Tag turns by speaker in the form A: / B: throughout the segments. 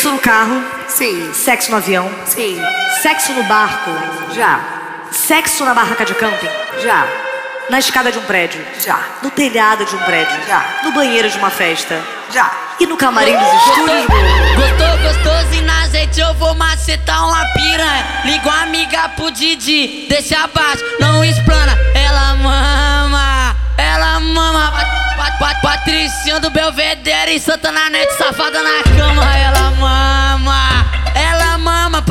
A: Sexo no carro,
B: Sim.
A: sexo no avião,
B: Sim.
A: sexo no barco,
B: Já.
A: sexo na barraca de camping,
B: Já.
A: na escada de um prédio,
B: Já.
A: no telhado de um prédio,
B: Já.
A: no banheiro de uma festa
B: Já.
A: e no camarim dos estúdios.
C: Gostou, gostoso e na azeite eu vou macetar uma piranha. Liga uma amiga pro Didi, deixa abaixo, não explana. Ela mama, ela mama. Pat, pat, pat, Patricinha do Belvedere e Santana Net, safada na cama. Ela.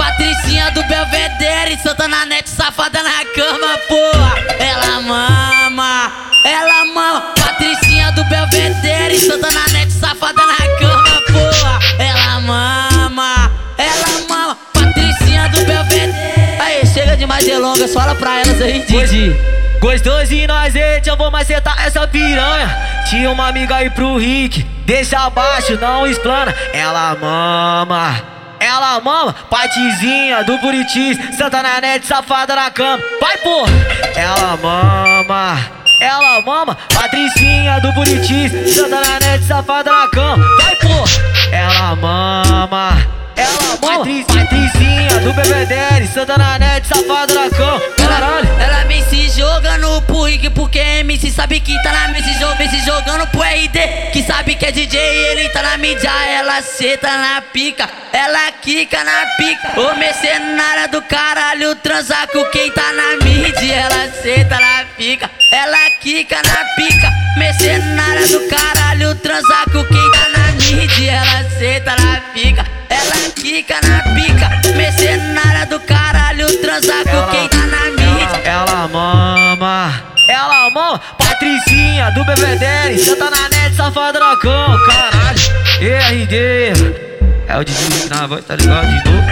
C: Patricinha do Belvedere Santana Net, safada na cama, porra. Ela mama, ela mama. Patricinha do Belvedere Santana Net, safada na cama, porra. Ela mama, ela mama. Patricinha do Belvedere. Aí, chega de mais delongas, fala pra elas aí, Didi.
D: Gostoso e nós, eu vou macetar essa piranha. Tinha uma amiga aí pro Rick, deixa abaixo, não explana. Ela mama, ela mama, patizinha do Buritis, Santa Nanete, safada na cama. Vai, porra! Ela mama, ela mama, Patricinha do Buritis, Santa Nanete, safada na cama. Vai, porra! Ela mama, ela mama, Patricinha do Bebedere, Santa Nanete, safada na cama. Caralho!
C: Ela vem se jogando pro Rick porque MC sabe que tá na se jogando pro RD que sabe que é DJ ele tá na mídia, ela senta na pica, ela quica na pica. Ô mercenária do caralho, transar com quem tá na mídia, ela senta na pica, ela quica na pica. Mercenária do caralho, transar com quem tá na mídia, ela senta na pica, ela quica na pica. Mercenária do caralho, transar com quem tá na mídia.
D: Ela mama, ela mama, Patricinha do Belvedere, senta na net, safadrocão, caralho. ERD, é o DJ na voz, tá ligado de novo?